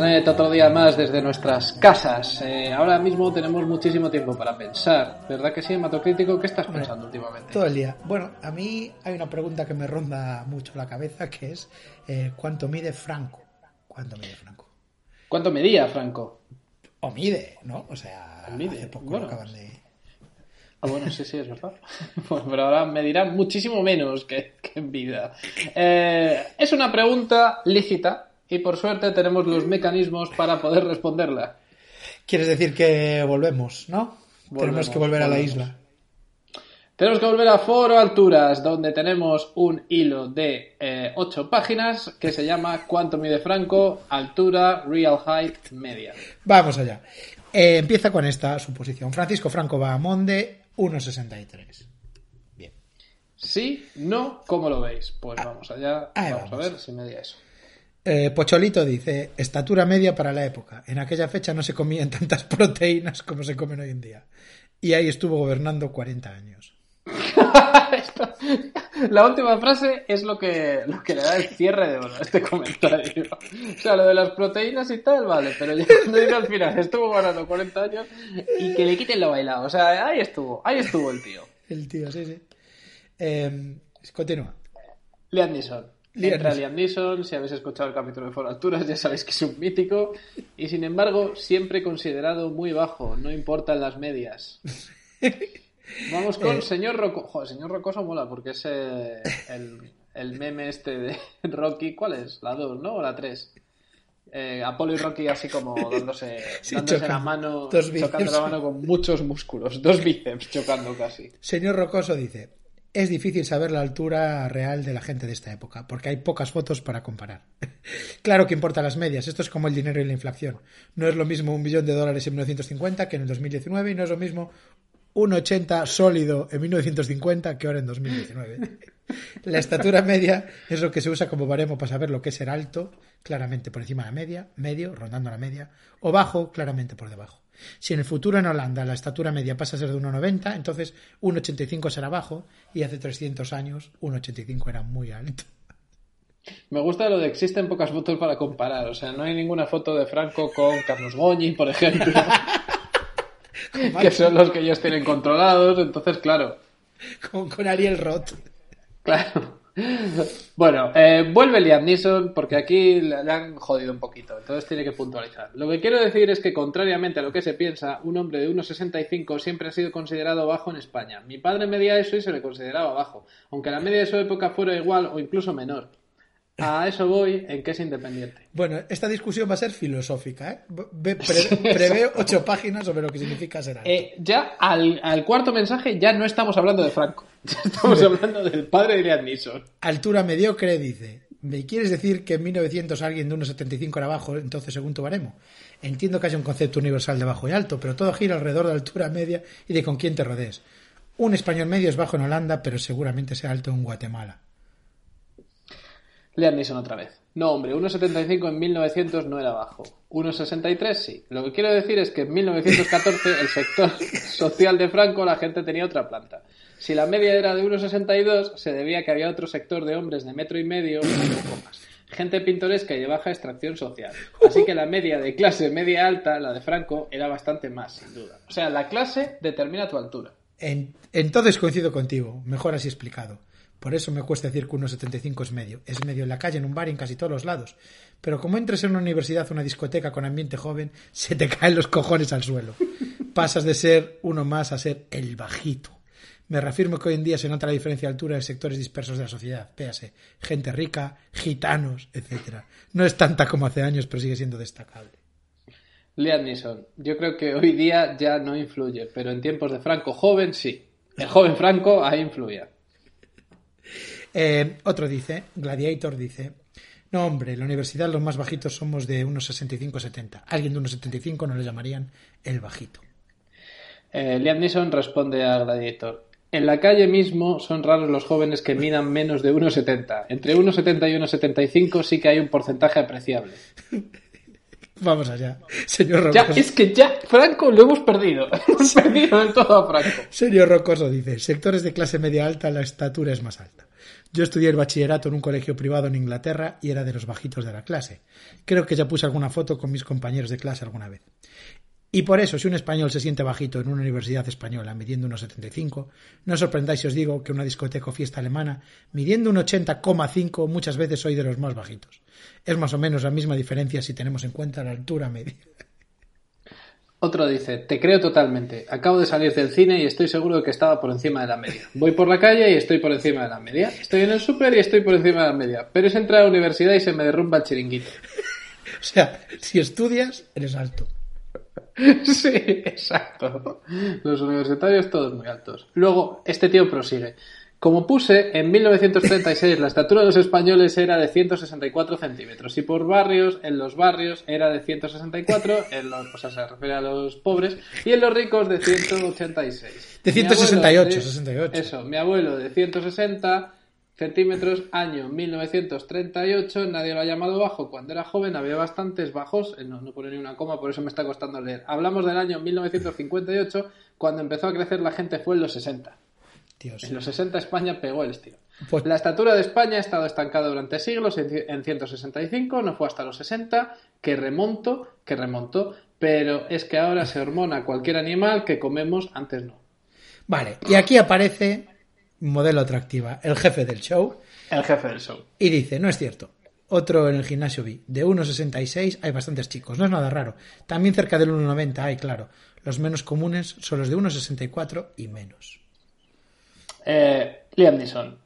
Internet, otro día más desde nuestras casas. Eh, ahora mismo tenemos muchísimo tiempo para pensar. ¿Verdad que sí, Hematocrítico? ¿Qué estás pensando últimamente? Todo el día. Bueno, a mí hay una pregunta que me ronda mucho la cabeza que es eh, ¿cuánto mide Franco? ¿Cuánto mide Franco? ¿Cuánto medía Franco? O mide, ¿no? O sea, Mide, hace poco bueno. acaban de... Ah, bueno, sí, sí, es verdad. Bueno, pero ahora me dirán muchísimo menos que, que en vida. Eh, es una pregunta lícita y por suerte tenemos los mecanismos para poder responderla. Quieres decir que volvemos, ¿no? Tenemos que volver a la isla. Tenemos que volver a Foro Alturas, donde tenemos un hilo de eh, ocho páginas que se llama ¿Cuánto mide Franco? Altura, Real Height, Media. Vamos allá. Eh, empieza con esta suposición. Francisco Franco va a Monde 1,63. Bien. ¿Sí? ¿No? ¿Cómo lo veis? Pues vamos allá. Vamos a ver si medía eso. Eh, Pocholito dice, estatura media para la época. En aquella fecha no se comían tantas proteínas como se comen hoy en día. Y ahí estuvo gobernando 40 años. Esto- la última frase es lo que, lo que le da el cierre de oro a este comentario. O sea, lo de las proteínas y tal, vale, pero ya cuando al final, estuvo ganando 40 años y que le quiten lo bailado. O sea, ahí estuvo, ahí estuvo el tío. El tío, sí, sí. Eh, continúa. Liam Entra. Liam Neeson, si habéis escuchado el capítulo de Foro Alturas ya sabéis que es un mítico y sin embargo siempre considerado muy bajo, no importan las medias. Vamos con Eh. señor Rocoso. Joder, señor Rocoso mola porque es eh, el, el meme este de Rocky. ¿Cuál es? La 2, ¿no? O la 3. Eh, Apolo y Rocky así como dándose, Sí, dándose chocan. la mano, chocando la mano con muchos músculos, dos bíceps chocando casi. Señor Rocoso dice, es difícil saber la altura real de la gente de esta época, porque hay pocas fotos para comparar. claro que importan las medias, esto es como el dinero y la inflación. No es lo mismo un billón de dólares en 1950 que en el 2019 y no es lo mismo un 80 sólido en 1950 que ahora en 2019. La estatura media es lo que se usa como baremo para saber lo que es ser alto, claramente por encima de la media, medio, rondando la media, o bajo, claramente por debajo. Si en el futuro en Holanda la estatura media pasa a ser de 1,90, entonces 1,85 será bajo y hace 300 años 1,85 era muy alto. Me gusta lo de existen pocas fotos para comparar. O sea, no hay ninguna foto de Franco con Carlos Goñi, por ejemplo, que son los que ellos tienen controlados. Entonces, claro, Con, con Ariel Roth. claro. Bueno, eh, vuelve Liam Neeson porque aquí le, han jodido un poquito, entonces tiene que puntualizar. Lo que quiero decir es que, contrariamente a lo que se piensa, un hombre de 1,65 siempre ha sido considerado bajo en España. Mi padre medía eso y se le consideraba bajo, aunque la media de su época fuera igual o incluso menor. A eso voy en que es independiente. Bueno, esta discusión va a ser filosófica. ¿eh? Pre- ocho páginas sobre lo que significa ser alto. Eh, ya al, al cuarto mensaje ya no estamos hablando de Franco, ya estamos hablando del padre de Liam Neeson. Altura mediocre dice, ¿me quieres decir que en 1900 alguien de 1,75 era bajo, entonces según tu baremo? Entiendo que haya un concepto universal de bajo y alto, pero todo gira alrededor de altura media y de con quién te rodees. Un español medio es bajo en Holanda, pero seguramente sea alto en Guatemala. Liam Neeson otra vez. No, hombre, 1,75 en 1900 no era bajo. 1,63 sí. Lo que quiero decir es que en 1914 el sector social de Franco la gente tenía otra planta. Si la media era de 1,62 se debía que había otro sector de hombres de metro y medio un poco más. Gente pintoresca y de baja extracción social. Así que la media de clase media alta, la de Franco, era bastante más, sin duda. O sea, la clase determina tu altura. En- entonces coincido contigo, mejor así explicado. Por eso me cuesta decir que 1,75 es medio. Es medio en la calle, en un bar y en casi todos los lados. Pero como entres en una universidad o una discoteca con ambiente joven, se te caen los cojones al suelo. Pasas de ser uno más a ser el bajito. Me reafirmo que hoy en día se nota la diferencia de altura en sectores dispersos de la sociedad. Véase, gente rica, gitanos, etcétera. No es tanta como hace años, pero sigue siendo destacable. Liam Neeson, yo creo que hoy día ya no influye, pero en tiempos de Franco joven sí. El joven Franco ahí influía. Eh, otro dice, Gladiator dice, no hombre, en la universidad los más bajitos somos de unos 65-70. Alguien de unos 75 no le llamarían el bajito. Eh, Liam Neeson responde a Gladiator. En la calle mismo son raros los jóvenes que midan menos de 1,70. Entre 1,70 y 1,75 sí que hay un porcentaje apreciable. Vamos allá, señor Ya, Rocoso. es que ya, Franco, lo hemos perdido. Hemos perdido del todo a Franco. Señor Rocoso dice, sectores de clase media alta la estatura es más alta. Yo estudié el bachillerato en un colegio privado en Inglaterra y era de los bajitos de la clase. Creo que ya puse alguna foto con mis compañeros de clase alguna vez. Y por eso, si un español se siente bajito en una universidad española midiendo unos 75, no os sorprendáis si os digo que una discoteca o fiesta alemana midiendo un 80,5 muchas veces soy de los más bajitos. Es más o menos la misma diferencia si tenemos en cuenta la altura media. Otro dice, te creo totalmente. Acabo de salir del cine y estoy seguro de que estaba por encima de la media. Voy por la calle y estoy por encima de la media. Estoy en el súper y estoy por encima de la media. Pero es entrar a la universidad y se me derrumba el chiringuito. O sea, si estudias, eres alto. Sí, exacto. Los universitarios todos muy altos. Luego, este tío prosigue. Como puse, en 1936 la estatura de los españoles era de 164 centímetros y por barrios, en los barrios era de 164, en los, o sea, se refiere a los pobres, y en los ricos de 186. De Mi abuelo 168, de- 68. Eso, mi abuelo de 160 centímetros, año 1938, nadie lo ha llamado bajo. Cuando era joven había bastantes bajos, eh, no, no pone ni una coma, por eso me está costando leer. Hablamos del año 1958, cuando empezó a crecer la gente fue en los 60. Dios. En los 60 España pegó el estilo. Pues- La estatura de España ha estado estancada durante siglos en 165, no fue hasta los 60 que remonto, que remontó, pero es que ahora se hormona cualquier animal que comemos, antes no. Vale, y aquí aparece modelo atractiva, el jefe del show, El jefe del show. y dice, no es cierto. Otro en el gimnasio vi, de 1,66 hay bastantes chicos, no es nada raro. También cerca del 1,90 hay, claro. Los menos comunes son los de 1,64 y menos. Eh, Liam Neeson.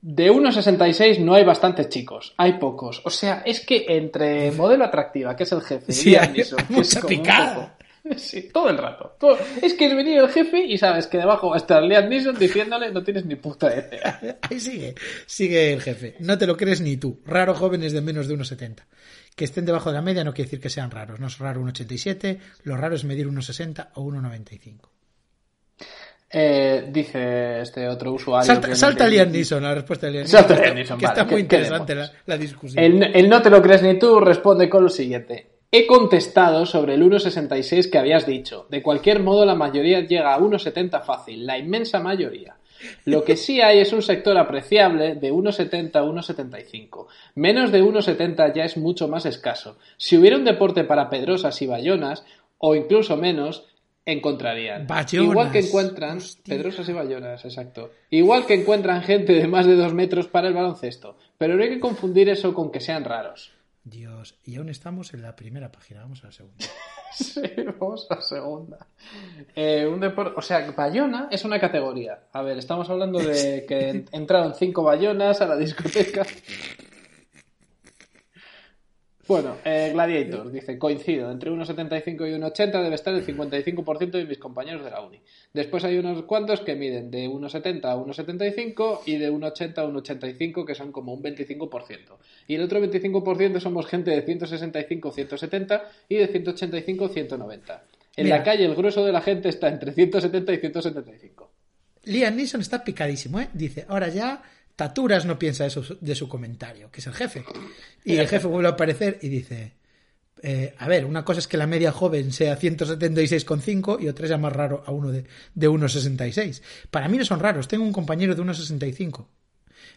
De 1,66 no hay bastantes chicos, hay pocos. O sea, es que entre modelo atractiva, que es el jefe, y Sí, Liam Neeson, que es como un picada. poco- Sí, todo el rato. Todo- Es que es venir el jefe y sabes que debajo va a estar Liam Neeson diciéndole no tienes ni puta idea. Ahí sigue, sigue el jefe. No te lo crees ni tú. Raro jóvenes de menos de 1,70. Que estén debajo de la media no quiere decir que sean raros. No es raro 1,87, lo raro es medir 1,60 o 1,95. Eh, dice este otro usuario. Salta, salta Liam Neeson, la respuesta de Liam Salta Neeson, Liam Neeson, que está vale, muy ¿qué- qué interesante la, la discusión. El, el no te lo crees ni tú responde con lo siguiente. He contestado sobre el 1,66 que habías dicho. De cualquier modo, la mayoría llega a 1,70 fácil, la inmensa mayoría. Lo que sí hay es un sector apreciable de 1,70 a 1,75. Menos de 1,70 ya es mucho más escaso. Si hubiera un deporte para pedrosas y bayonas, o incluso menos, encontrarían. Bayonas, Igual que encuentran hostia. pedrosas y bayonas, exacto. Igual que encuentran gente de más de dos metros para el baloncesto. Pero no hay que confundir eso con que sean raros. Dios, y aún estamos en la primera página, vamos a la segunda. Sí, vamos a la segunda. Eh, un depor- o sea, Bayona es una categoría. A ver, estamos hablando de que en- entraron cinco Bayonas a la discoteca. Bueno, eh, Gladiator dice, coincido, entre 1,75 y 1,80 debe estar el 55% de mis compañeros de la uni. Después hay unos cuantos que miden de 1,70 a 1,75 y de 1,80 a 1,85 que son como un 25%. Y el otro 25% somos gente de 165 170 y de 185 190. En Mira. la calle el grueso de la gente está entre 170 y 175. Liam Neeson está picadísimo, ¿eh? Dice, ahora ya Taturas no piensa eso de su comentario, que es el jefe. Y el jefe vuelve a aparecer y dice, eh, a ver, una cosa es que la media joven sea 176,5 y otra es ya más raro a uno de, de 1,66. Para mí no son raros, tengo un compañero de 1,65.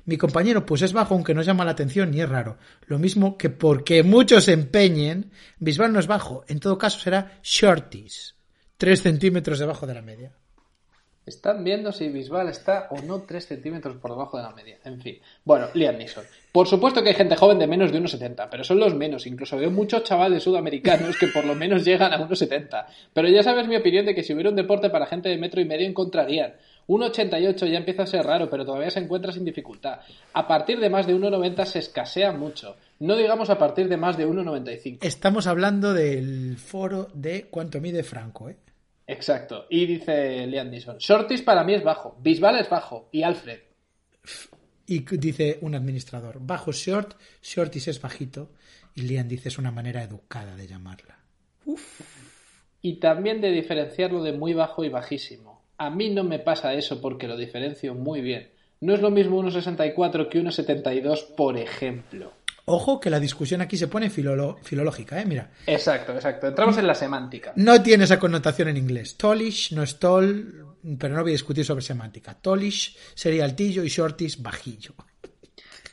Mi compañero pues es bajo aunque no llama la atención ni es raro. Lo mismo que porque muchos se empeñen, Bisbal no es bajo, en todo caso será shorties, 3 centímetros debajo de la media. Están viendo si Bisbal está o no 3 centímetros por debajo de la media. En fin. Bueno, Liam Neeson. Por supuesto que hay gente joven de menos de 1,70, pero son los menos. Incluso veo muchos chavales sudamericanos que por lo menos llegan a 1,70. Pero ya sabes mi opinión de que si hubiera un deporte para gente de metro y medio encontrarían. 1,88 ya empieza a ser raro, pero todavía se encuentra sin dificultad. A partir de más de 1,90 se escasea mucho. No digamos a partir de más de 1,95. Estamos hablando del foro de cuánto mide Franco, ¿eh? Exacto. Y dice Liam Neeson. Shorties para mí es bajo. Bisbal es bajo. Y Alfred. Y dice un administrador, bajo short, shorties es bajito, y Liam dice es una manera educada de llamarla. Y también de diferenciarlo de muy bajo y bajísimo. A mí no me pasa eso porque lo diferencio muy bien. No es lo mismo 1,64 que 1,72, por ejemplo. Ojo que la discusión aquí se pone filológica, ¿eh? Mira. Exacto, exacto. Entramos en la semántica. No tiene esa connotación en inglés. Tallish no es tall, pero no voy a discutir sobre semántica. Tallish sería altillo y shortish bajillo.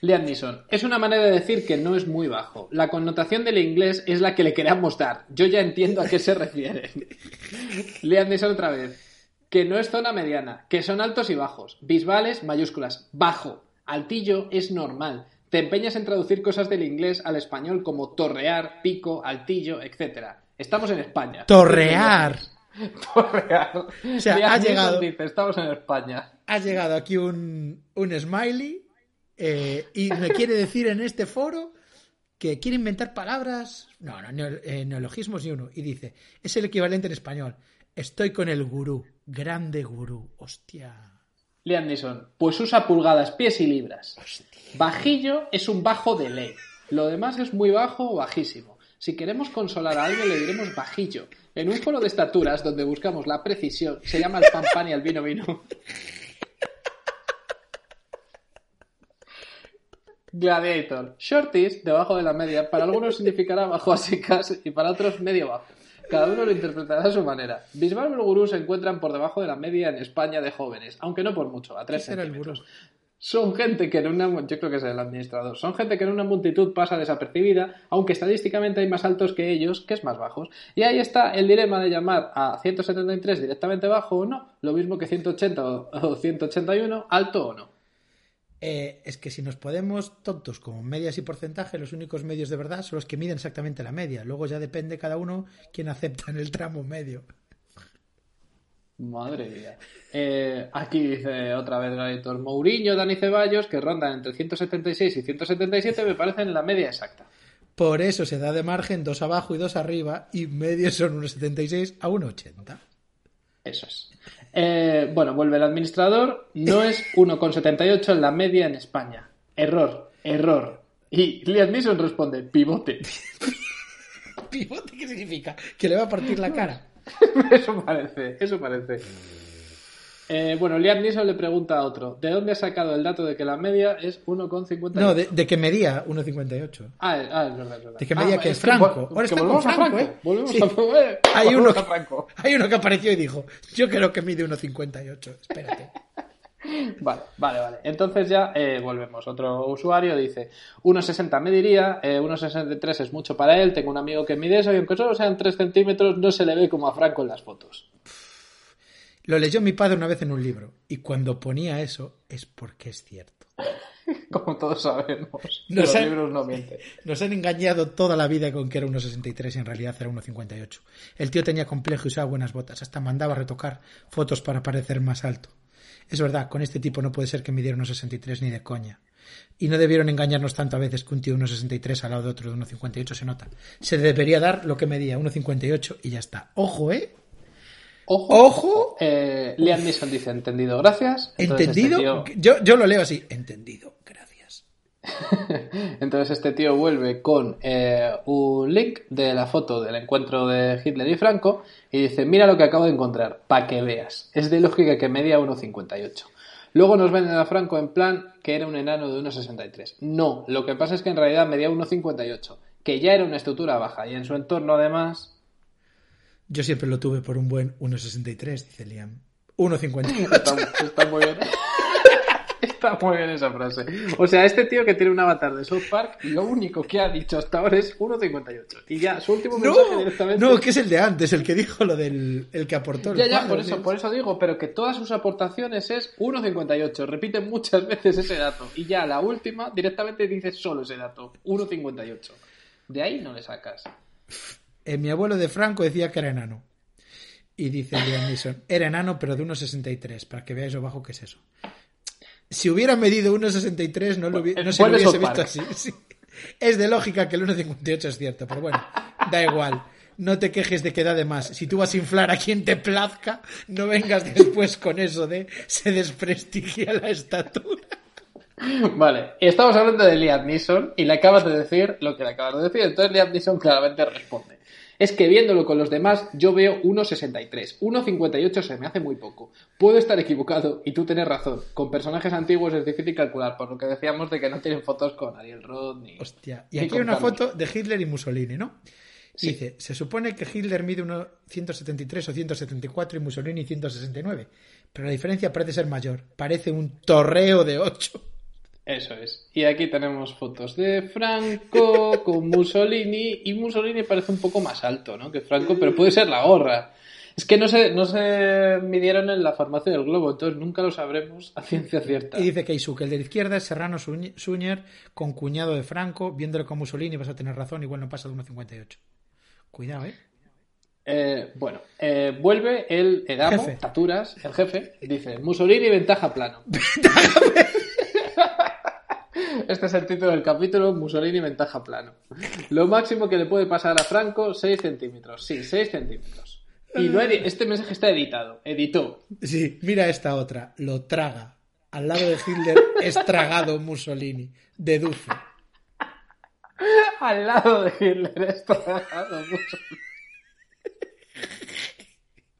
Liam Neeson, es una manera de decir que no es muy bajo. La connotación del inglés es la que le queramos dar. Yo ya entiendo a qué se refiere. Liam Neeson otra vez. Que no es zona mediana, que son altos y bajos. Bisbales, mayúsculas. Bajo. Altillo es normal. Te empeñas en traducir cosas del inglés al español como torrear, pico, altillo, etc. Estamos en España. Torrear. Torrear. O sea, ha llegado- dice, estamos en España. Ha llegado aquí un, un smiley eh, y me quiere decir en este foro que quiere inventar palabras. No, no, eh, neologismos ni uno. Y dice, es el equivalente en español. Estoy con el gurú. Grande gurú. Hostia. Neeson, pues usa pulgadas, pies y libras. Bajillo es un bajo de ley. Lo demás es muy bajo o bajísimo. Si queremos consolar a alguien le diremos bajillo. En un foro de estaturas donde buscamos la precisión, se llama el pan pan y el vino vino. Gladiator. Shorties, debajo de la media, para algunos significará bajo a secas y para otros medio bajo. Cada uno lo interpretará a su manera. Bisbal y el gurú se encuentran por debajo de la media en España de jóvenes, aunque no por mucho, a 3 será el centímetros. Son gente que en una yo creo que es el administrador. Son gente que en una multitud pasa desapercibida, aunque estadísticamente hay más altos que ellos, que es más bajos. Y ahí está el dilema de llamar a 173 directamente bajo o no, lo mismo que 180 o o 181, alto o no. Eh, es que si nos podemos tontos como medias y porcentaje, los únicos medios de verdad son los que miden exactamente la media. Luego ya depende cada uno quién acepta en el tramo medio. Madre mía. Eh, aquí dice otra vez Gladiator Mourinho, Dani Ceballos, que rondan entre 176 y 177, me parecen la media exacta. Por eso se da de margen dos abajo y dos arriba, y medios son unos 76 a 1,80. Eso es. Eh, bueno, vuelve el administrador. No es 1,78 en la media en España. Error, error. Y Liam Neeson responde, pivote. ¿Pivote qué significa? Que le va a partir la cara. eso parece, eso parece. Eh, bueno, Liam Neeson le pregunta a otro, ¿de dónde has sacado el dato de que la media es 1,58? No, de, de que medía 1,58. Ah, eh, ah, es verdad, es verdad. De que medía Ah, que es Franco. Ahora está con volvemos Franco, ¿eh? Volvemos Sí. a eh, Hay uno, volvemos que, a Franco. hay uno que apareció y dijo, yo creo que mide 1,58. Espérate. Vale, vale, vale. Entonces ya eh, volvemos. Otro usuario dice, 1,60 me diría, eh, 1,63 es mucho para él, tengo un amigo que mide eso y aunque solo sean 3 centímetros no se le ve como a Franco en las fotos. Lo leyó mi padre una vez en un libro, y cuando ponía eso es porque es cierto. Como todos sabemos. Los libros no mienten. Nos han engañado toda la vida con que era 1,63 y en realidad era 1,58. El tío tenía complejo y usaba buenas botas, hasta mandaba retocar fotos para parecer más alto. Es verdad, con este tipo no puede ser que midiera 1,63 ni de coña. Y no debieron engañarnos tanto a veces que un tío de 1,63 al lado de otro de 1,58 se nota. Se debería dar lo que medía 1,58 y ya está. Ojo, ¿eh? Ojo. Ojo. Eh, Liam Neeson dice, entendido, gracias. Entonces este ¿Entendido? tío- Yo, yo lo leo así. Entendido. Gracias. Entonces este tío vuelve con eh, un link de la foto del encuentro de Hitler y Franco y dice, mira lo que acabo de encontrar, para que veas. Es de lógica que medía 1,58. Luego nos venden a Franco en plan que era un enano de 1,63. No, lo que pasa es que en realidad medía 1,58, que ya era una estructura baja y en su entorno además... Yo siempre lo tuve por un buen 1,63, dice Liam. 1,58. Está, está muy bien. Está muy bien esa frase. O sea, este tío que tiene un avatar de South Park, lo único que ha dicho hasta ahora es 1.58. Y ya, su último mensaje No, directamente. no, que es el de antes, el que dijo lo del el que aportó el Ya, ya, por eso, sí. por eso digo, pero que todas sus aportaciones es 1.58. Repite muchas veces ese dato. Y ya la última directamente dice solo ese dato, 1.58. De ahí no le sacas. Eh, mi abuelo de Franco decía que era enano. Y dice Liam Neeson, era enano pero de 1,63, para que veáis lo bajo que es eso. Si hubiera medido 1,63 no, lo no se lo hubiese visto así. sí. Es de lógica que el 1,58 es cierto, pero bueno, da igual. No te quejes de que da de más. Si tú vas a inflar a quien te plazca, no vengas después con eso de se desprestigia la estatura. Vale, estamos hablando de Liam Neeson y le acabas de decir lo que le acabas de decir. Entonces Liam Neeson claramente responde. Es que viéndolo con los demás, yo veo 1,63. 1,58 se me hace muy poco. Puedo estar equivocado y tú tienes razón. Con personajes antiguos es difícil calcular, por lo que decíamos de que no tienen fotos con Ariel Roth ni. Hostia. Y aquí hay una foto de Hitler y Mussolini, ¿no? Dice, se supone que Hitler mide 1,173 o 174 y Mussolini 169, pero la diferencia parece ser mayor. Parece un torreo de 8. Eso es. Y aquí tenemos fotos de Franco con Mussolini y Mussolini parece un poco más alto, ¿no? Que Franco, pero puede ser la gorra. Es que no se, no se midieron en la farmacia del globo, entonces nunca lo sabremos a ciencia cierta. Y dice Keisuke, el de la izquierda es Serrano Suñer con cuñado de Franco, viéndolo con Mussolini vas a tener razón, igual no pasa de 1,58. Cuidado, ¿eh? eh bueno, eh, vuelve el Edamo, Taturas, el jefe, dice Mussolini ventaja plano. Este es el título del capítulo, Mussolini ventaja plano. Lo máximo que le puede pasar a Franco, 6 centímetros. Sí, 6 centímetros. Y este mensaje está editado. Editó. Sí, mira esta otra. Lo traga. Al lado de Hitler es tragado Mussolini. Deduce. Al lado de Hitler es tragado Mussolini.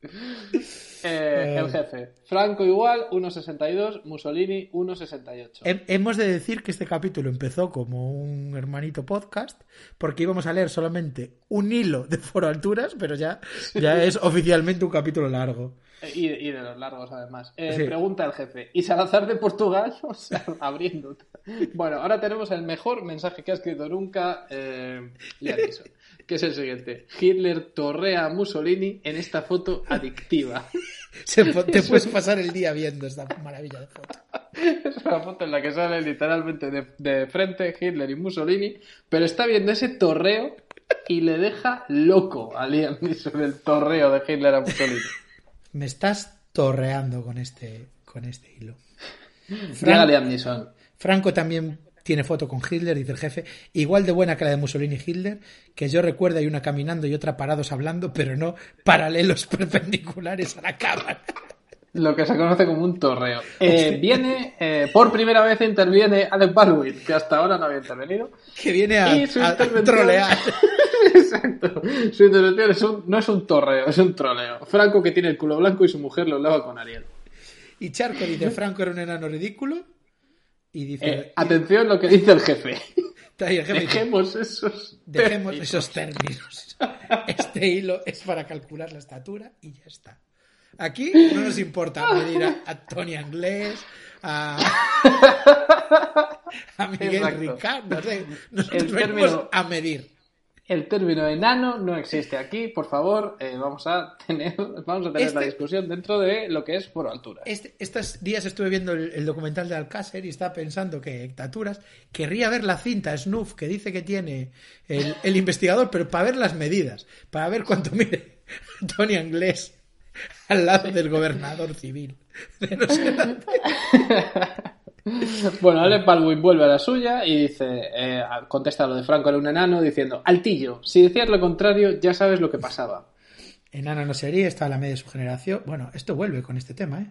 Eh, el jefe. Franco igual, 1.62. Mussolini, 1.68. Hemos de decir que este capítulo empezó como un hermanito podcast, porque íbamos a leer solamente un hilo de Foro Alturas, pero ya, ya es oficialmente un capítulo largo. Y, de los largos, además. Eh, pregunta el jefe. ¿Y Salazar de Portugal? O sea, abriendo. Bueno, ahora tenemos el mejor mensaje que ha escrito nunca eh, que es el siguiente. Hitler torrea a Mussolini en esta foto adictiva. te puedes pasar el día viendo esta maravilla de foto. Es una foto en la que sale literalmente de, frente Hitler y Mussolini, pero está viendo ese torreo y le deja loco a Liam Neeson el torreo de Hitler a Mussolini. Me estás torreando con este, con este hilo. Franco también tiene foto con Hitler, dice el jefe, igual de buena que la de Mussolini y Hitler, que yo recuerdo hay una caminando y otra parados hablando, pero no paralelos perpendiculares a la cámara. Lo que se conoce como un torreo. Eh, viene, eh, por primera vez interviene Alec Baldwin, que hasta ahora no había intervenido. Que viene a, trolear. Exacto. Su intervención no es un torreo, es un troleo. Franco que tiene el culo blanco y su mujer lo lava con Ariel. Y Charco dice, Franco era un enano ridículo y dice, eh, atención lo que dice el jefe. dejemos esos dejemos esos términos. Este hilo es para calcular la estatura y ya está. Aquí no nos importa medir a, Tony Anglés, a, a Miguel Ricardo, no sé, nosotros venimos a medir el término enano no existe aquí, por favor, eh, vamos a tener, vamos a tener la este- discusión dentro de lo que es por altura. Este, estos días estuve viendo el, documental de Alcácer y estaba pensando que Dictaturas querría ver la cinta Snuff que dice que tiene el, investigador, pero para ver las medidas, para ver cuánto mide Tony Anglés al lado del gobernador civil. no sé Bueno, Alec Baldwin vuelve a la suya y dice, eh, contesta lo de Franco era un enano diciendo, Altillo, si decías lo contrario ya sabes lo que pasaba. Enano no sería, está a la media de su generación. Bueno, esto vuelve con este tema, ¿eh?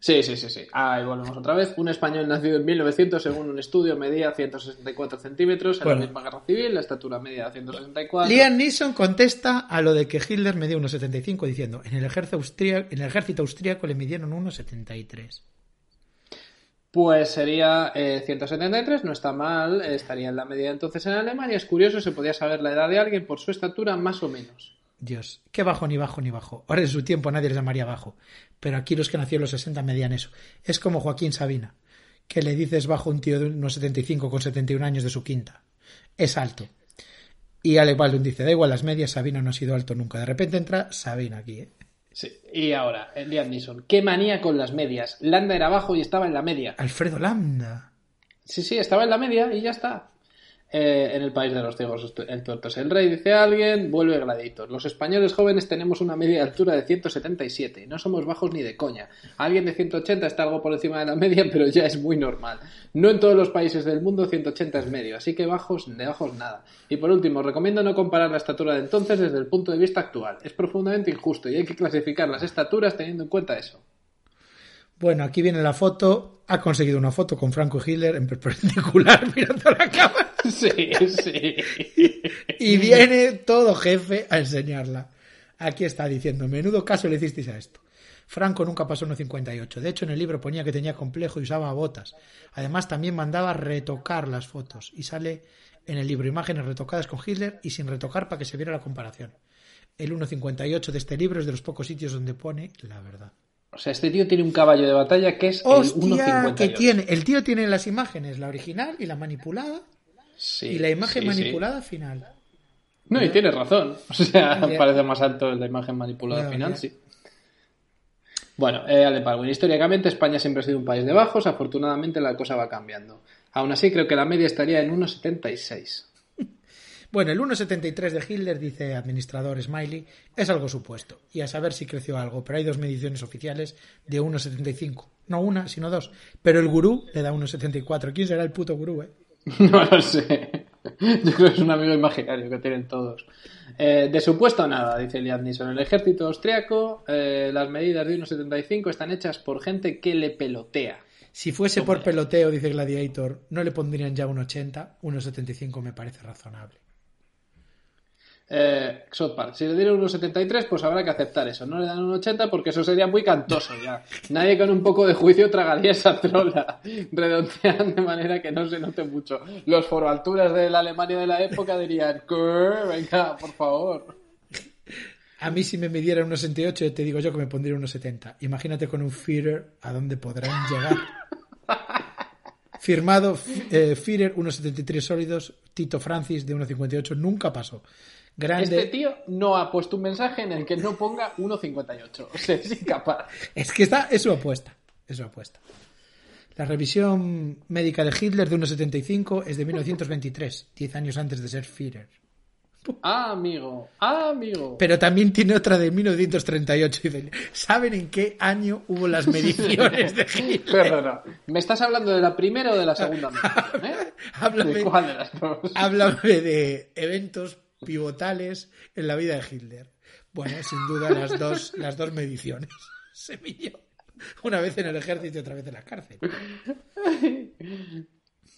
Sí, sí, sí, sí. Ahí volvemos otra vez. Un español nacido en 1900, según un estudio, medía 164 centímetros en la misma guerra civil, la estatura media 164. Liam Neeson contesta a lo de que Hitler medía 1,75 diciendo, en el ejército austríaco, en el ejército austríaco le midieron 1,73. Pues sería 173, eh, no está mal, estaría en la media entonces en Alemania. Es curioso, se podía saber la edad de alguien por su estatura más o menos. Dios, qué bajo ni bajo ni bajo. Ahora en su tiempo nadie les llamaría bajo, pero aquí los que nacieron en los 60 medían eso. Es como Joaquín Sabina, que le dices bajo un tío de unos 75 con 71 años de su quinta. Es alto. Y Alec Baldwin dice, da igual las medias, Sabina no ha sido alto nunca. De repente entra Sabina aquí, ¿eh? Sí. Y ahora, Liam Neeson. Qué manía con las medias. Landa era abajo y estaba en la media. Alfredo Landa. Sí, sí, estaba en la media y ya está. Eh, en el país de los ciegos el rey, dice alguien, vuelve Gladiator. Los españoles jóvenes tenemos una media de altura de 177, no somos bajos ni de coña. Alguien de 180 está algo por encima de la media, pero ya es muy normal. No en todos los países del mundo 180 es medio, así que bajos, de bajos nada. Y por último, recomiendo no comparar la estatura de entonces desde el punto de vista actual. Es profundamente injusto y hay que clasificar las estaturas teniendo en cuenta eso. Bueno, aquí viene la foto. Ha conseguido una foto con Franco Hitler en perpendicular mirando la cámara. Sí, sí. Y viene todo jefe a enseñarla. Aquí está diciendo, menudo caso le hicisteis a esto. Franco nunca pasó 1,58. De hecho, en el libro ponía que tenía complejo y usaba botas. Además, también mandaba retocar las fotos. Y sale en el libro imágenes retocadas con Hitler y sin retocar para que se viera la comparación. El 1,58 de este libro es de los pocos sitios donde pone la verdad. O sea, este tío tiene un caballo de batalla que es el Hostia, 1.58. que tiene. El tío tiene las imágenes, la original y la manipulada, Sí, y la imagen sí, sí. manipulada final. No, y tienes razón. O sea, parece más alto la imagen manipulada final, sí. Bueno, eh, Ale Parwin, históricamente España siempre ha sido un país de bajos, afortunadamente la cosa va cambiando. Aún así, creo que la media estaría en 1,76. Bueno, el 1,73 de Hitler, dice administrador Smiley, es algo supuesto. Y a saber si creció algo, pero hay dos mediciones oficiales de 1,75. No una, sino dos. Pero el gurú le da 1,74. ¿Quién será el puto gurú, eh? No lo sé. Yo creo que es un amigo imaginario que tienen todos. Eh, de supuesto nada, dice Liam Neeson. El ejército austriaco, eh, las medidas de 1,75 están hechas por gente que le pelotea. Si fuese por peloteo, dice Gladiator, no le pondrían ya 1,80. 1,75 me parece razonable. Eh, South Park, si le dieron 1,73, pues habrá que aceptar eso. No le dan un 80 porque eso sería muy cantoso ya. Nadie con un poco de juicio tragaría esa trola. Redondean de manera que no se note mucho. Los foroalturas de la Alemania de la época dirían, "¿Qué? venga, por favor. A mí si me midiera 1,68, te digo yo que me pondría 1,70. Imagínate con un Führer a dónde podrán llegar. Firmado eh, Führer 1,73 sólidos, Tito Francis de 1,58 nunca pasó. Grande. Este tío no ha puesto un mensaje en el que no ponga 1,58. O sea, es incapaz. Es que está, es su apuesta. Es su apuesta. La revisión médica de Hitler de 1,75 es de 1923, 10 años antes de ser Führer. Ah, amigo. Ah, amigo. Pero también tiene otra de 1938. y dicen, ¿Saben en qué año hubo las mediciones de Hitler? Perdona. ¿Me estás hablando de la primera o de la segunda medición, eh? Háblame, ¿De cuál de las dos? háblame de eventos pivotales en la vida de Hitler. Bueno, sin duda las dos, las dos mediciones. Se midió. Una vez en el ejército y otra vez en la cárcel.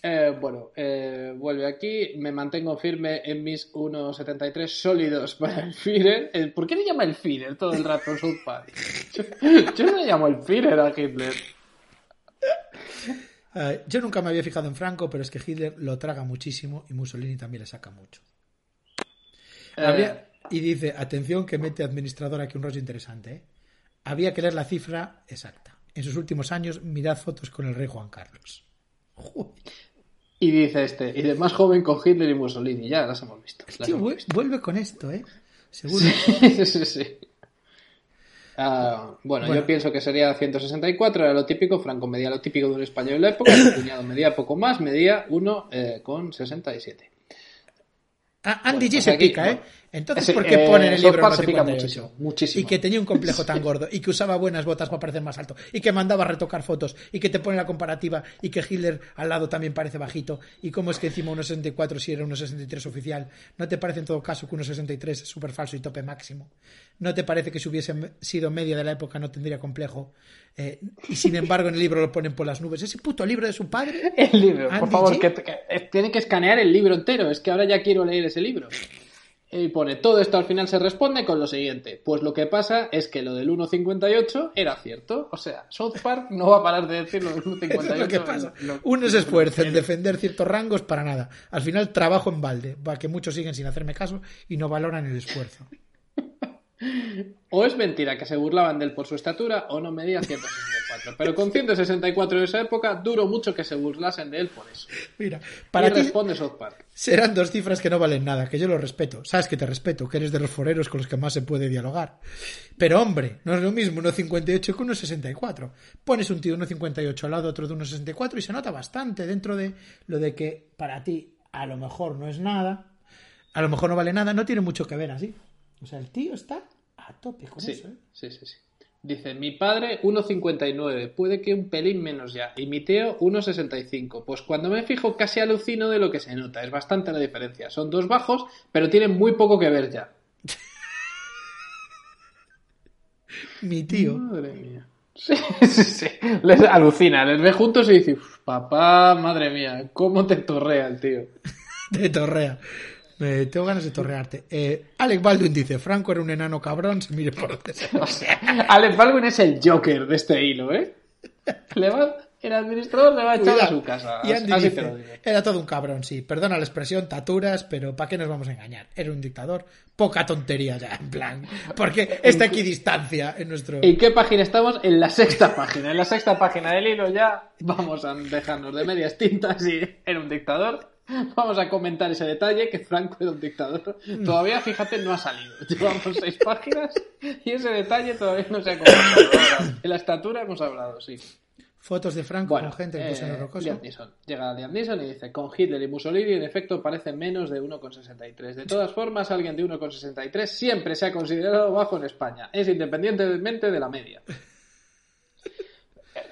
Eh, bueno, eh, vuelve aquí. Me mantengo firme en mis 1,73 sólidos para el Führer. El- ¿Por qué le llama el Führer todo el rato en South Park? Yo, yo no le llamo el Führer a Hitler. Eh, yo nunca me había fijado en Franco, pero es que Hitler lo traga muchísimo y Mussolini también le saca mucho. Eh, Habría- y dice, atención que mete administrador aquí un rollo interesante. ¿eh? Había que leer la cifra exacta. En sus últimos años, mirad fotos con el rey Juan Carlos. Y dice este, y de más joven con Hitler y Mussolini. Ya las hemos visto. el las tío hemos vu- visto. vuelve con esto, ¿eh? Seguro. sí, sí, sí. Ah, bueno, Bueno. yo pienso que sería 164, era lo típico. Franco medía lo típico de un español en la época. Su cuñado medía poco más, medía 1 eh, con 67. Andy Bueno, G se aquí, pica, ¿eh? Entonces, ¿por qué eh, pone en el libro pica 1,58? muchísimo, muchísimo. Y que tenía un complejo tan gordo, y que usaba buenas botas para parecer más alto, y que mandaba a retocar fotos, y que te pone la comparativa, y que Hitler al lado también parece bajito, y cómo es que encima 1,64 si era 1,63 oficial. ¿No te parece en todo caso que 1,63 es súper falso y tope máximo? ¿No te parece que si hubiese sido media de la época no tendría complejo? Eh, y sin embargo en el libro lo ponen por las nubes. ¿Ese puto libro de su padre? El libro, por favor, que, que- eh, tiene que escanear el libro entero. Es que ahora ya quiero leer ese libro. Y pone, todo esto al final se responde con lo siguiente. Pues lo que pasa es que lo del 1.58 era cierto. O sea, South Park no va a parar de decir lo del 1.58. Eso es lo que pasa. en lo- Uno se esfuerza en defender ciertos rangos para nada. Al final trabajo en balde, para que muchos siguen sin hacerme caso y no valoran el esfuerzo. O es mentira que se burlaban de él por su estatura o no medía 164. Pero con 164 de esa época, duró mucho que se burlasen de él por eso. Mira, Para y ti responde South Park. serán dos cifras que no valen nada, que yo lo respeto. Sabes que te respeto, que eres de los foreros con los que más se puede dialogar. Pero hombre, no es lo mismo 1,58 que 1,64. Pones un tío de 1,58 al lado de otro de 1,64 y se nota bastante dentro de lo de que para ti a lo mejor no es nada, a lo mejor no vale nada, no tiene mucho que ver así. O sea, el tío está a tope con Sí, eso, ¿eh? sí, sí, sí. Dice, mi padre 1,59, puede que un pelín menos ya, y mi tío 1,65. Pues cuando me fijo casi alucino de lo que se nota, es bastante la diferencia. Son dos bajos, pero tienen muy poco que ver ya. Mi tío. Madre mía. Sí, sí, sí. Les alucina, les ve juntos y dice, "Uf, papá, madre mía, cómo te torrea el tío. De torrea. Me tengo ganas de torrearte. Eh, Alec Baldwin dice, Franco era un enano cabrón, se mire por donde sea. O sea, Alec Baldwin es el Joker de este hilo, ¿eh? Le va- el administrador le va a echar a su casa. Y Andy así dice, lo era todo un cabrón, sí. Perdona la expresión, taturas, pero ¿para qué nos vamos a engañar? Era un dictador. Poca tontería ya, en plan. Porque está equidistancia en nuestro... ¿En qué página estamos? En la sexta página. En la sexta página del hilo ya vamos a dejarnos de medias tintas y era un dictador. Vamos a comentar ese detalle que Franco era un dictador. Todavía, fíjate, no ha salido. Llevamos seis páginas y ese detalle todavía no se ha comentado. En la estatura hemos hablado, sí. Fotos de Franco Bueno, con gente en Gusano eh, Rocoso. Liam Neeson. Llega Liam Neeson y dice, con Hitler y Mussolini en efecto parece menos de 1,63. De todas formas, alguien de 1,63 siempre se ha considerado bajo en España. Es independientemente de la media.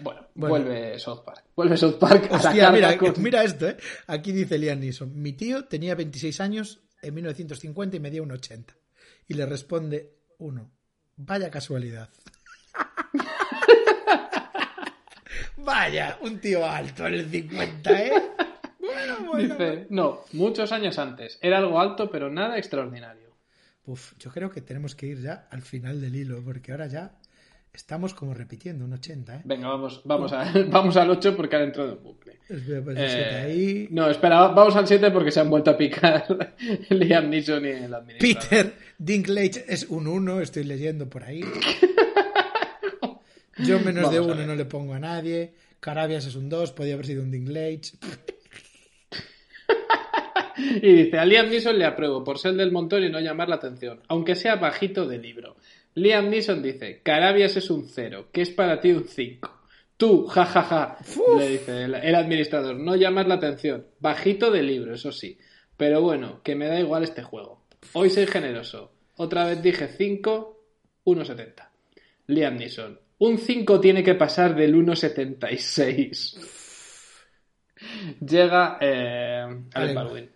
Bueno, Bueno. vuelve South Park. Vuelve South Park a Hostia, sacar mira, con- mira esto, ¿eh? Aquí dice Liam Neeson. Mi tío tenía 26 años en 1950 y medía un 80. Y le responde uno. Vaya casualidad. Vaya, un tío alto en el 50, ¿eh? Bueno, bueno. Dice, no, muchos años antes. Era algo alto, pero nada extraordinario. Uf, yo creo que tenemos que ir ya al final del hilo, porque ahora ya estamos como repitiendo un 80, ¿eh? Venga, vamos, vamos, a, vamos al 8 porque han entrado en bucle. Espera, pues, el Eh, ahí. No, espera, vamos al 7 porque se han vuelto a picar Liam Neeson y el administrador. Peter Dinklage es un 1, estoy leyendo por ahí. Yo menos de Vamos a 1 ver. no le pongo a nadie. Carabias es un 2, podía haber sido un Dinklage. Y dice, a Liam Neeson le apruebo por ser del montón y no llamar la atención, aunque sea bajito de libro. Liam Neeson dice, Carabias es un 0, que es para ti un 5. Tú, jajaja, le dice el, el administrador, no llamas la atención. Bajito de libro, eso sí. Pero bueno, que me da igual este juego. Hoy soy generoso. Otra vez dije 5, 1,70. Liam Neeson, un 5 tiene que pasar del 1,76. Llega eh, Alec. Baldwin.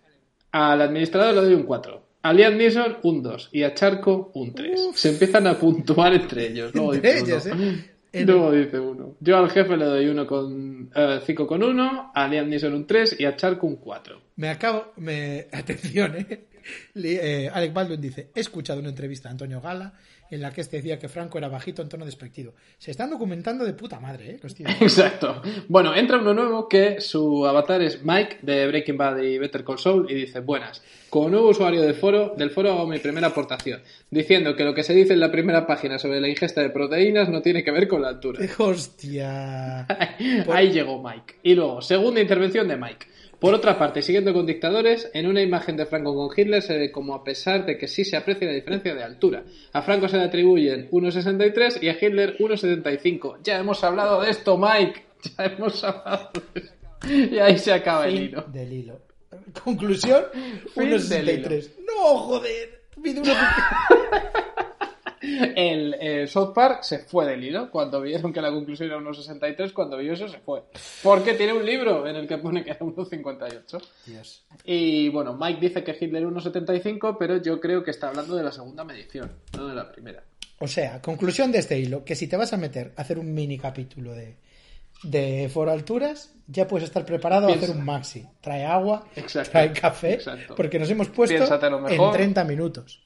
Al administrador le doy un 4. A Liam Neeson un 2 y a Charco un 3. Se empiezan a puntuar entre ellos. Luego Entre dice ellos, uno. ¿eh? En- Luego dice uno. Yo al jefe le doy uno con 5 con 1, a Liam Neeson un 3 y a Charco un 4. Me acabo, me, atención, ¿eh? Eh, Alec Baldwin dice, he escuchado una entrevista a Antonio Gala en la que este decía que Franco era bajito en tono despectivo. Se están documentando de puta madre, ¿eh? Exacto. Bueno, entra uno nuevo que su avatar es Mike de Breaking Bad y Better Call Saul y dice, buenas, como nuevo usuario del foro, del foro hago mi primera aportación, diciendo que lo que se dice en la primera página sobre la ingesta de proteínas no tiene que ver con la altura. Hostia. Por- Ahí llegó Mike. Y luego, segunda intervención de Mike. Por otra parte, siguiendo con dictadores, en una imagen de Franco con Hitler se ve como a pesar de que sí se aprecia la diferencia de altura. A Franco se le atribuyen 1,63 y a Hitler 1,75. Ya hemos hablado de esto, Mike. Ya hemos hablado de esto. Y ahí se acaba el hilo. del hilo. Conclusión, Fin del 1.63. No, joder. Mide uno- El eh, South Park se fue del hilo cuando vieron que la conclusión era 1,63. Cuando vio eso, se fue. Porque tiene un libro en el que pone que era 1,58. Dios. Y bueno, Mike dice que Hitler 1,75, pero yo creo que está hablando de la segunda medición, no de la primera. O sea, conclusión de este hilo, que si te vas a meter a hacer un mini capítulo de, de Foro Alturas, ya puedes estar preparado a hacer un maxi. Trae agua, Exacto. trae café, Exacto. porque nos hemos puesto en mejor. 30 minutos.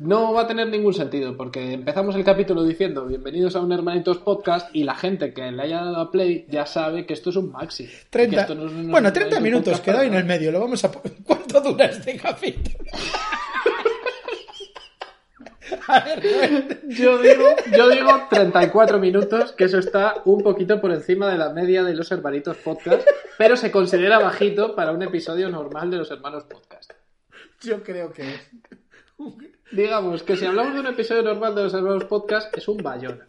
No va a tener ningún sentido, porque empezamos el capítulo diciendo bienvenidos a un Hermanitos Podcast y la gente que le haya dado a play ya sabe que esto es un maxi. Que 30, esto no es un bueno, 30 Hermanitos minutos, ahí en el medio. Lo vamos a ¿Cuánto dura este capítulo? a ver, Yo digo, yo digo 34 minutos, que eso está un poquito por encima de la media de los Hermanitos Podcast, pero se considera bajito para un episodio normal de los Hermanos Podcast. yo creo que es. Digamos que si hablamos de un episodio normal de los Hermanos Podcast es un Bayona.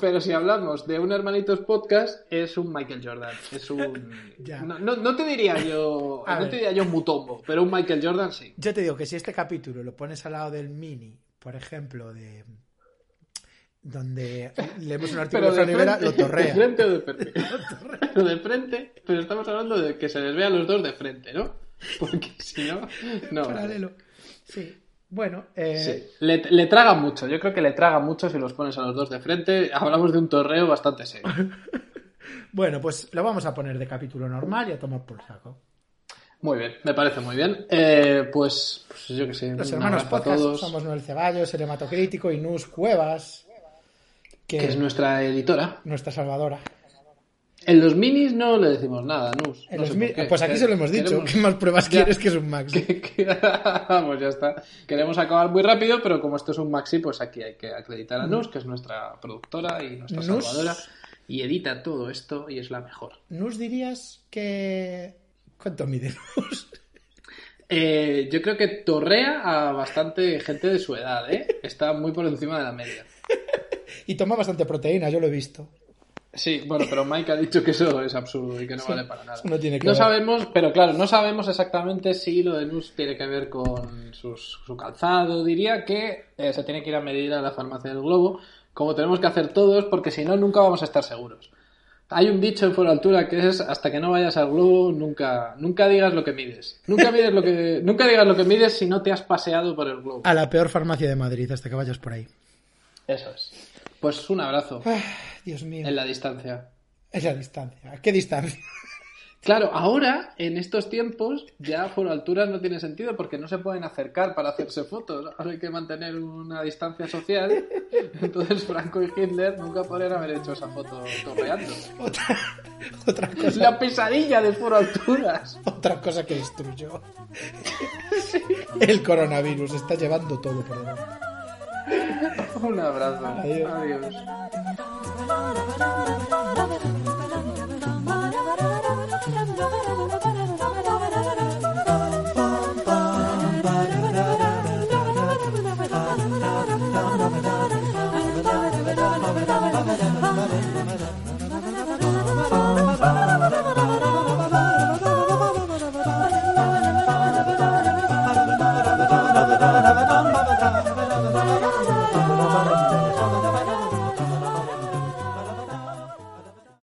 Pero si hablamos de un Hermanitos Podcast es un Michael Jordan. Es un. Ya. No, no- no te diría yo. A no ver. te diría yo Mutombo, pero un Michael Jordan sí. Yo te digo que si este capítulo lo pones al lado del mini, por ejemplo, de donde leemos un artículo Pero de Fran Rivera, frente, lo torrea. ¿De frente o de frente? Lo de frente, pero estamos hablando de que se les vea a los dos de frente, ¿no? Porque si no. No. Paralelo. Sí. Bueno, eh, Sí. Le, le traga mucho, yo creo que le traga mucho si los pones a los dos de frente. Hablamos de un torreo bastante serio. bueno, pues lo vamos a poner de capítulo normal y a tomar por saco. Muy bien, me parece muy bien. Eh, pues, pues yo que sé. Los hermanos podcast todos. somos Noel Ceballos, el hematocrítico y Nus Cuevas, que, Que es nuestra editora. nuestra salvadora. En los minis no le decimos nada, Nus. En No sé. Pues aquí se lo hemos dicho. Queremos- ¿Qué más pruebas Ya. quieres que es un Max? que- que- Vamos, ya está. Queremos acabar muy rápido, pero como esto es un maxi, pues aquí hay que acreditar a Nus, que es nuestra productora y nuestra Nus. salvadora. Y edita todo esto y es la mejor. ¿Nus dirías que... ¿Cuánto mide Nus? Eh, yo creo que torrea a bastante gente de su edad, ¿eh? Está muy por encima de la media. Y toma bastante proteína, yo lo he visto. Sí, bueno, pero Mike ha dicho que eso es absurdo y que no vale para nada. no tiene que no ver. sabemos, pero claro, no sabemos exactamente si lo de Nus tiene que ver con sus- su calzado. Diría que eh, se tiene que ir a medir a la farmacia del globo, como tenemos que hacer todos, porque si no, nunca vamos a estar seguros. Hay un dicho en Fuera Altura que es hasta que no vayas al globo, nunca, nunca digas lo que mides. Nunca mides lo que, nunca digas lo que mides si no te has paseado por el globo. A la peor farmacia de Madrid, hasta que vayas por ahí. Eso es. Pues un abrazo Ah, Dios mío. en la distancia. Es la distancia. ¿A qué distancia? Claro, ahora, en estos tiempos, ya por alturas no tiene sentido porque no se pueden acercar para hacerse fotos. Ahora hay que mantener una distancia social. Entonces Franco y Hitler nunca podrían haber hecho esa foto torreando. Otra, cosa. la pesadilla de por alturas. Otra cosa que destruyó. El coronavirus está llevando todo por delante. Un abrazo. Adiós. Adiós.